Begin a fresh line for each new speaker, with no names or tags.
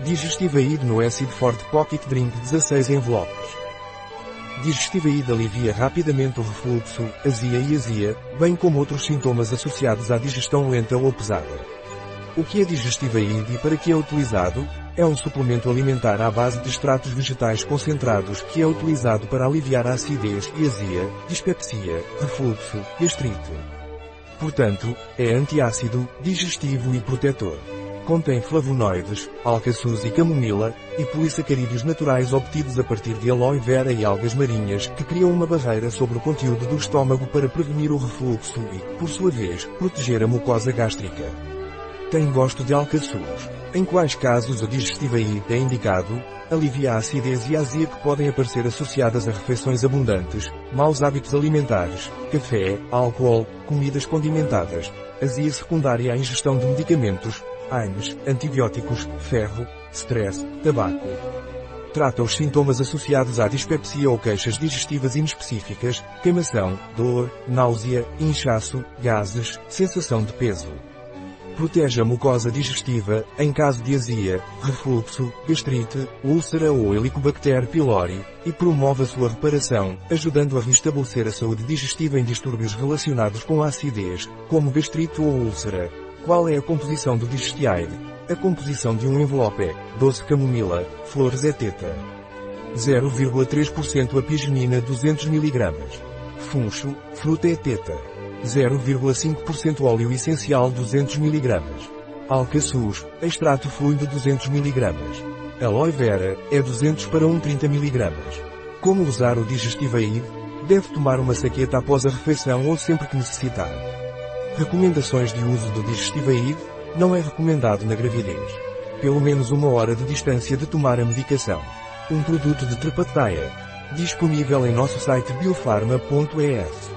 Digestivaid no Acid Forte Pocket Drink 16 envelopes. Digestivaid alivia rapidamente o refluxo, azia e azia, bem como outros sintomas associados à digestão lenta ou pesada. O que é Digestivaid e para que é utilizado? É um suplemento alimentar à base de extratos vegetais concentrados que é utilizado para aliviar a acidez e azia, dispepsia, refluxo, gastrite. Portanto, é antiácido, digestivo e protetor. Contém flavonoides, alcaçuz e camomila, e polissacarídeos naturais obtidos a partir de aloe vera e algas marinhas que criam uma barreira sobre o conteúdo do estômago para prevenir o refluxo e, por sua vez, proteger a mucosa gástrica. Tem gosto de alcaçuz. Em quais casos o digestivaí é indicado? Alivia a acidez e a azia que podem aparecer associadas a refeições abundantes, maus hábitos alimentares, café, álcool, comidas condimentadas, azia secundária à ingestão de medicamentos, AINES, antibióticos, ferro, stress, tabaco. Trata os sintomas associados à dispepsia ou queixas digestivas inespecíficas, queimação, dor, náusea, inchaço, gases, sensação de peso. Protege a mucosa digestiva, em caso de azia, refluxo, gastrite, úlcera ou Helicobacter pylori, e promove a sua reparação, ajudando a restabelecer a saúde digestiva em distúrbios relacionados com a acidez, como gastrite ou úlcera. Qual é a composição do digestiaide? A composição de um envelope é doce camomila, flores eteta. 0,3% apigenina 200 mg. Funcho, fruta eteta. 0,5% óleo essencial 200 mg. Alcaçuz, extrato fluido 200 mg. Aloe vera, é 200 para 130 mg. Como usar o Digestivaid? Deve tomar uma saqueta após a refeição ou sempre que necessitar. Recomendações de uso do Digestivaid? Não é recomendado na gravidez. Pelo menos uma hora de distância de tomar a medicação. Um produto de Trepataia. Disponível em nosso site biofarma.es.